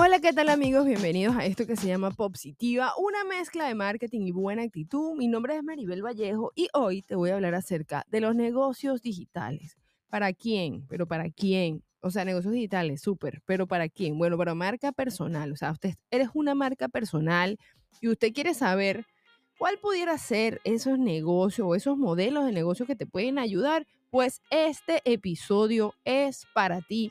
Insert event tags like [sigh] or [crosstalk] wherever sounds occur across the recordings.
Hola, ¿qué tal amigos? Bienvenidos a esto que se llama Positiva, una mezcla de marketing y buena actitud. Mi nombre es Maribel Vallejo y hoy te voy a hablar acerca de los negocios digitales. ¿Para quién? ¿Pero para quién? O sea, negocios digitales, súper, pero ¿para quién? Bueno, para marca personal. O sea, usted eres una marca personal y usted quiere saber cuál pudiera ser esos negocios o esos modelos de negocio que te pueden ayudar. Pues este episodio es para ti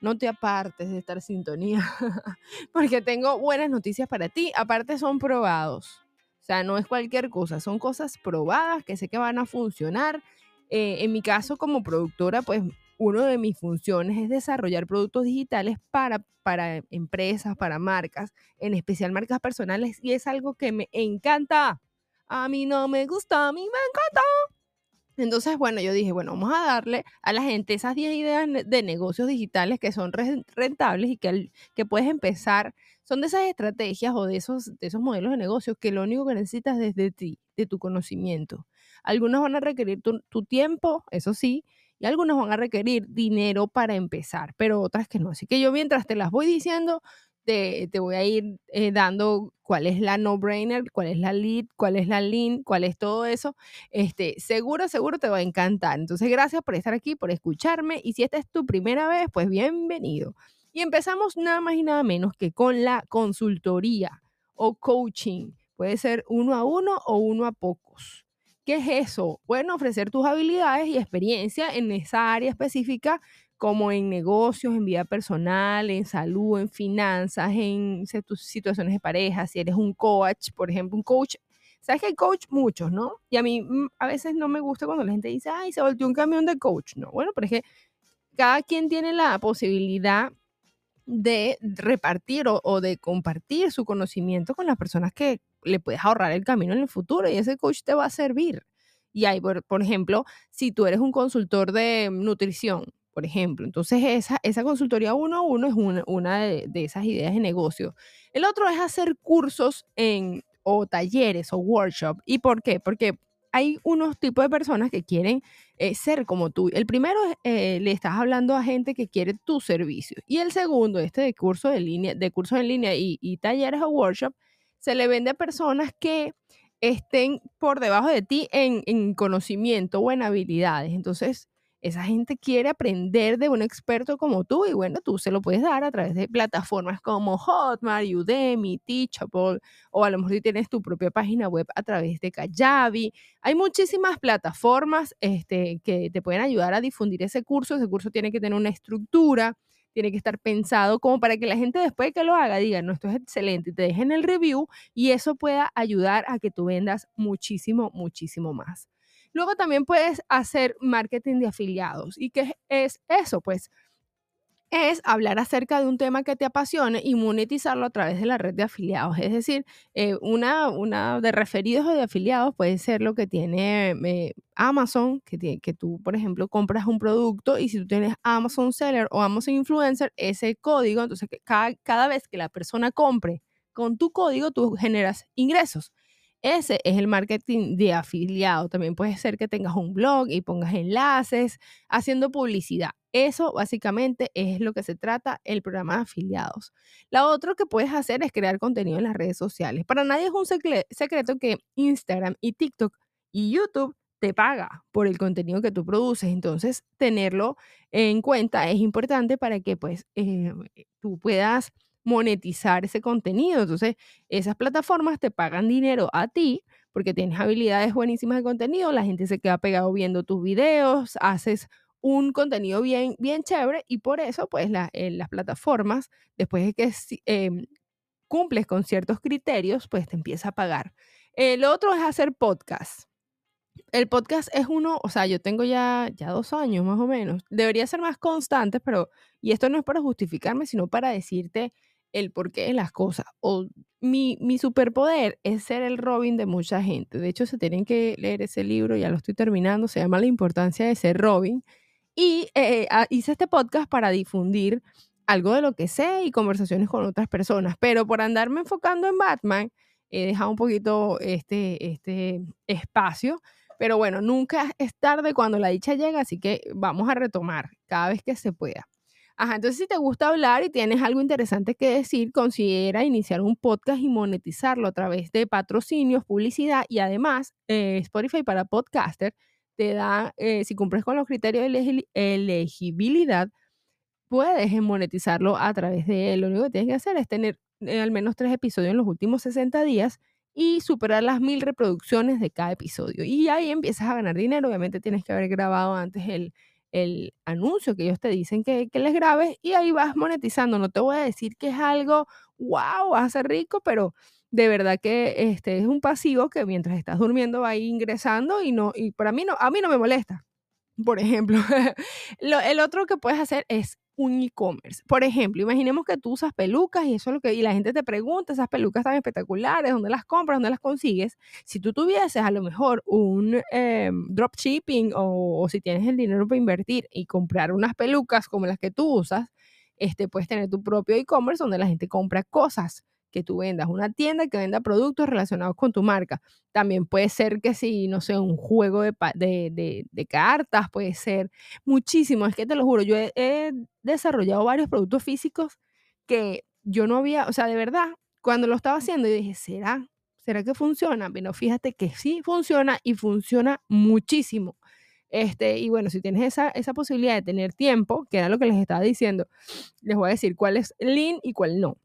no te apartes de estar sintonía, [laughs] porque tengo buenas noticias para ti. Aparte son probados. O sea, no es cualquier cosa, son cosas probadas que sé que van a funcionar. Eh, en mi caso como productora, pues uno de mis funciones es desarrollar productos digitales para, para empresas, para marcas, en especial marcas personales, y es algo que me encanta. A mí no me gusta, a mí me encanta. Entonces, bueno, yo dije, bueno, vamos a darle a la gente esas 10 ideas de negocios digitales que son rentables y que, que puedes empezar. Son de esas estrategias o de esos, de esos modelos de negocios que lo único que necesitas es de ti, de tu conocimiento. Algunos van a requerir tu, tu tiempo, eso sí, y algunos van a requerir dinero para empezar, pero otras que no. Así que yo mientras te las voy diciendo, te, voy a ir eh, dando cuál es la no-brainer, cuál es la lead, cuál es la lean, cuál es todo eso. Este, seguro, seguro te va a encantar. Entonces, gracias por estar aquí, por escucharme. Y si esta es tu primera vez, pues bienvenido. Y empezamos nada más y nada menos que con la consultoría o coaching. Puede ser uno a uno o uno a pocos. ¿Qué es eso? Bueno, ofrecer tus habilidades y experiencia en esa área específica como en negocios, en vida personal, en salud, en finanzas, en situaciones de pareja, si eres un coach, por ejemplo, un coach. Sabes que hay coach muchos, ¿no? Y a mí mm, a veces no me gusta cuando la gente dice, ay, se volvió un camión de coach. No, bueno, pero es que cada quien tiene la posibilidad de repartir o, de compartir su conocimiento con las personas que le puedes ahorrar el camino en el futuro y ese coach te va a servir. Y hay, por, por ejemplo, si tú eres un consultor de nutrición, por ejemplo. Entonces, esa, esa consultoría uno a uno es una, una de, esas ideas de negocio. El otro es hacer cursos en, o talleres o workshops. ¿Y por qué? Porque hay unos tipos de personas que quieren eh, ser como tú. El primero eh, le estás hablando a gente que quiere tu servicio. Y el segundo, este de curso de línea, de cursos en línea y, y talleres o workshops, se le vende a personas que estén por debajo de ti en, en conocimiento o en habilidades. Entonces, esa gente quiere aprender de un experto como tú y bueno, tú se lo puedes dar a través de plataformas como Hotmart, Udemy, Teachable o a lo mejor si tienes tu propia página web a través de Kajabi. Hay muchísimas plataformas este, que te pueden ayudar a difundir ese curso. Ese curso tiene que tener una estructura, tiene que estar pensado como para que la gente después de que lo haga diga, no, esto es excelente y te dejen el review y eso pueda ayudar a que tú vendas muchísimo, muchísimo más. Luego también puedes hacer marketing de afiliados. ¿Y qué es eso? Pues es hablar acerca de un tema que te apasione y monetizarlo a través de la red de afiliados. Es decir, eh, una, una de referidos o de afiliados puede ser lo que tiene eh, Amazon, que, que tú, por ejemplo, compras un producto y si tú tienes Amazon Seller o Amazon Influencer, ese código, entonces cada, cada vez que la persona compre con tu código, tú generas ingresos. Ese es el marketing de afiliado. También puede ser que tengas un blog y pongas enlaces haciendo publicidad. Eso básicamente es lo que se trata el programa de afiliados. La otra que puedes hacer es crear contenido en las redes sociales. Para nadie es un secreto que Instagram y TikTok y YouTube te paga por el contenido que tú produces. Entonces, tenerlo en cuenta es importante para que pues eh, tú puedas monetizar ese contenido. Entonces, esas plataformas te pagan dinero a ti porque tienes habilidades buenísimas de contenido, la gente se queda pegado viendo tus videos, haces un contenido bien, bien chévere y por eso, pues, eh, las plataformas, después de que em, cumples con ciertos criterios, pues te empieza a pagar. El otro es hacer podcast. El podcast es uno, o sea, yo tengo ya, ya dos años más o menos. Debería ser más constante, pero, y esto no es para justificarme, sino para decirte el porqué de las cosas. O mi, mi, superpoder es ser el Robin de mucha gente. De hecho, se tienen que leer ese libro, ya lo estoy terminando, se llama La importancia de ser Robin. Y eh, ah, hice este podcast para difundir algo de lo que sé y conversaciones con otras personas. Pero por andarme enfocando en Batman, he dejado un poquito este, este espacio. Pero bueno, nunca es tarde cuando la dicha llega, así que vamos a retomar cada vez que se pueda. Ajá, entonces si te gusta hablar y tienes algo interesante que decir, considera iniciar un podcast y monetizarlo a través de patrocinios, publicidad y además eh, Spotify para podcaster te da, eh, si cumples con los criterios de elegibilidad, puedes monetizarlo a través de él. Lo único que tienes que hacer es tener eh, al menos tres episodios en los últimos 60 días y superar las mil reproducciones de cada episodio. Y ahí empiezas a ganar dinero. Obviamente tienes que haber grabado antes el, el anuncio que ellos te dicen que, les grabes y ahí vas monetizando. No te voy a decir que es algo, wow, vas a ser rico, pero de verdad que este es un pasivo que mientras estás durmiendo va ingresando y no, y para mí no, a mí no me molesta. Por ejemplo, [laughs] el otro que puedes hacer es un e-commerce. Por ejemplo, imaginemos que tú usas pelucas y eso es lo que y la gente te pregunta, esas pelucas tan espectaculares, ¿dónde las compras? ¿Dónde las consigues? Si tú tuvieses a lo mejor un eh, dropshipping o, o, si tienes el dinero para invertir y comprar unas pelucas como las que tú usas, este, puedes tener tu propio e-commerce donde la gente compra cosas que tú vendas, una tienda que venda productos relacionados con tu marca. También puede ser que si, no sé, un juego de, de, cartas, puede ser muchísimo. Es que te lo juro, yo he, desarrollado varios productos físicos que yo no había, o sea, de verdad, cuando lo estaba haciendo, yo dije, ¿será? ¿Será que funciona? Pero fíjate que sí funciona y funciona muchísimo. Este, y bueno, si tienes esa, esa posibilidad de tener tiempo, que era lo que les estaba diciendo, les voy a decir cuál es lean y cuál no.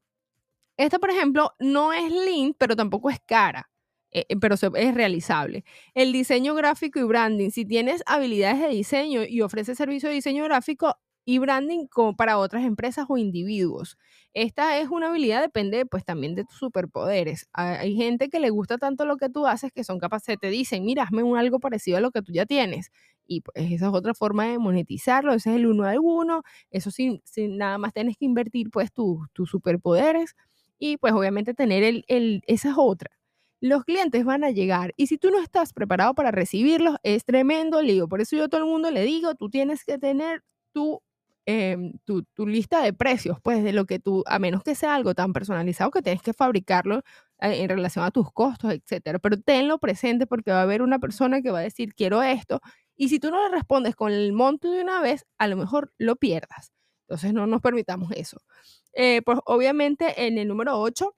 Esta, por ejemplo, no es lean, pero tampoco es cara. Eh, eh, pero es realizable. El diseño gráfico y branding, si tienes habilidades de diseño y ofreces servicio de diseño gráfico y branding para otras empresas o individuos. Esta es una habilidad, depende pues también de tus superpoderes. Hay gente que le gusta tanto lo que tú haces que son capaces, te dicen, mira, hazme un algo parecido a lo que tú ya tienes. Y pues esa es otra forma de monetizarlo, ese es el uno a uno, eso sin, nada más tienes que invertir pues tus superpoderes y pues obviamente tener el, el, esa es otra. Los clientes van a llegar y si tú no estás preparado para recibirlos, es tremendo lío. Por eso yo a todo el mundo le digo, tú tienes que tener tu, em, tu, tu, lista de precios, pues de lo que tú, a menos que sea algo tan personalizado que tienes que fabricarlo eh, en relación a tus costos, etcétera. Pero tenlo presente porque va a haber una persona que va a decir, quiero esto. Y si tú no le respondes con el monto de una vez, a lo mejor lo pierdas. Entonces no nos permitamos eso. Eh, pues obviamente en el número 8,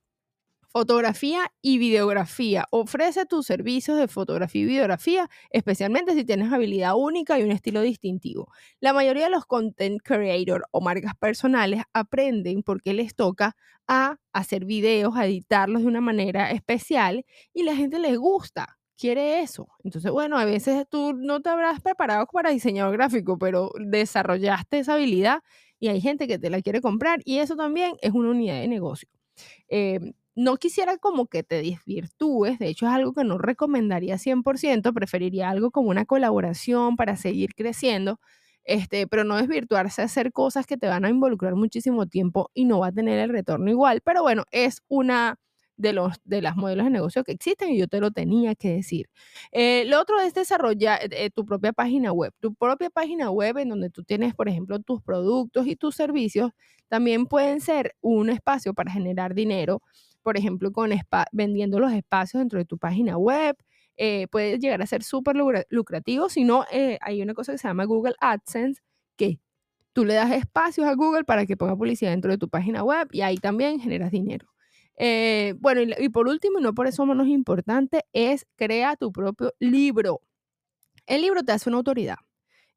fotografía y videografía. Ofrece tus servicios de fotografía y videografía, especialmente si tienes habilidad única y un estilo distintivo. La mayoría de los content creators o marcas personales aprenden porque les toca a hacer videos, a editarlos de una manera especial y la gente les gusta quiere eso. Entonces, bueno, a veces tú no te habrás preparado para diseñador gráfico, pero desarrollaste esa habilidad y hay gente que te la quiere comprar y eso también es una unidad de negocio. Eh, no quisiera como que te desvirtúes, de hecho es algo que no recomendaría 100%, preferiría algo como una colaboración para seguir creciendo, este, pero no desvirtuarse a hacer cosas que te van a involucrar muchísimo tiempo y no va a tener el retorno igual, pero bueno, es una de, los, de las modelos de negocio que existen y yo te lo tenía que decir. Eh, lo otro es desarrollar eh, tu propia página web. Tu propia página web en donde tú tienes, por ejemplo, tus productos y tus servicios, también pueden ser un espacio para generar dinero, por ejemplo, con vendiendo los espacios dentro de tu página web. Eh, puede llegar a ser súper lucrativo, si no, hay una cosa que se llama Google AdSense, que tú le das espacios a Google para que ponga publicidad dentro de tu página web y ahí también generas dinero. Eh, bueno, y, por último, y no por eso menos importante, es crea tu propio libro. El libro te hace una autoridad.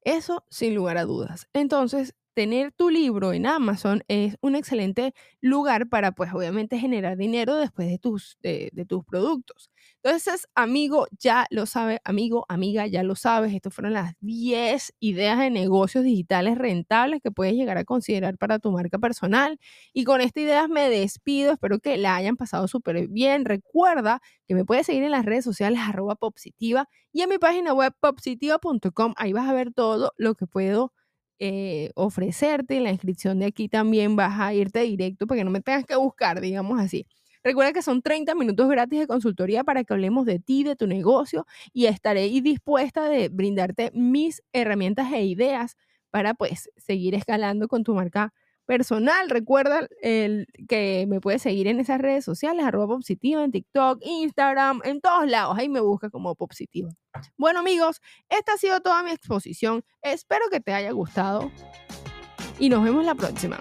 Eso sin lugar a dudas. Entonces, tener tu libro en Amazon es un excelente lugar para, pues, obviamente generar dinero después de tus, de, tus productos. Entonces, amigo, ya lo sabe, amigo, amiga, ya lo sabes. Estas fueron las 10 ideas de negocios digitales rentables que puedes llegar a considerar para tu marca personal. Y con estas ideas me despido. Espero que la hayan pasado súper bien. Recuerda que me puedes seguir en las redes sociales arroba popsitiva y en mi página web popsitiva.com. Ahí vas a ver todo lo que puedo eh, ofrecerte. En la inscripción de aquí también vas a irte directo para que no me tengas que buscar, digamos así. Recuerda que son 30 minutos gratis de consultoría para que hablemos de ti, de tu negocio y estaré dispuesta de brindarte mis herramientas e ideas para pues seguir escalando con tu marca personal. Recuerda el, que me puedes seguir en esas redes sociales, arroba Popsitiva, en TikTok, Instagram, en todos lados. Ahí me busca como Popsitiva. Bueno amigos, esta ha sido toda mi exposición. Espero que te haya gustado. y nos vemos la próxima.